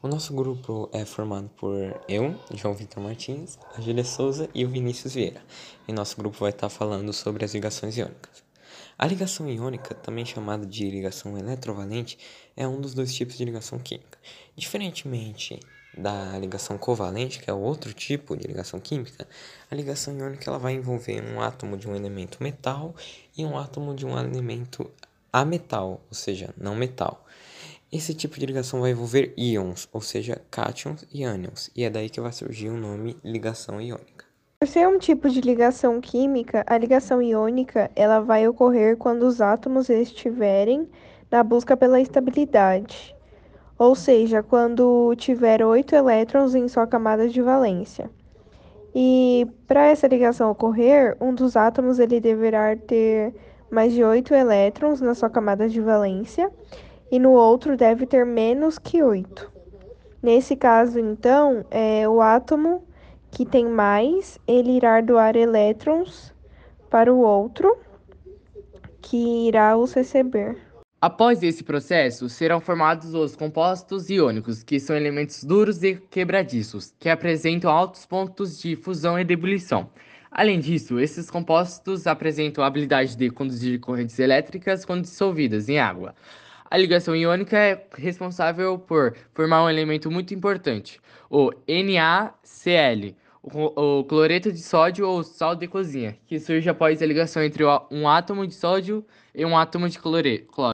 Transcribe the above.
O nosso grupo é formado por eu, João Vitor Martins, a Júlia Souza e o Vinícius Vieira. E nosso grupo vai estar falando sobre as ligações iônicas. A ligação iônica, também chamada de ligação eletrovalente, é um dos dois tipos de ligação química. Diferentemente da ligação covalente, que é outro tipo de ligação química, a ligação iônica ela vai envolver um átomo de um elemento metal e um átomo de um elemento ametal, ou seja, não metal. Esse tipo de ligação vai envolver íons, ou seja, cátions e ânions, e é daí que vai surgir o nome ligação iônica. Por ser um tipo de ligação química, a ligação iônica ela vai ocorrer quando os átomos estiverem na busca pela estabilidade, ou seja, quando tiver oito elétrons em sua camada de valência. E para essa ligação ocorrer, um dos átomos ele deverá ter mais de oito elétrons na sua camada de valência e no outro deve ter menos que 8. Nesse caso, então, é, o átomo que tem mais, ele irá doar elétrons para o outro, que irá os receber. Após esse processo, serão formados os compostos iônicos, que são elementos duros e quebradiços, que apresentam altos pontos de fusão e de ebulição. Além disso, esses compostos apresentam a habilidade de conduzir correntes elétricas quando dissolvidas em água. A ligação iônica é responsável por formar um elemento muito importante, o NaCl, o, cloreto de sódio ou sal de cozinha, que surge após a ligação entre um átomo de sódio e um átomo de cloro.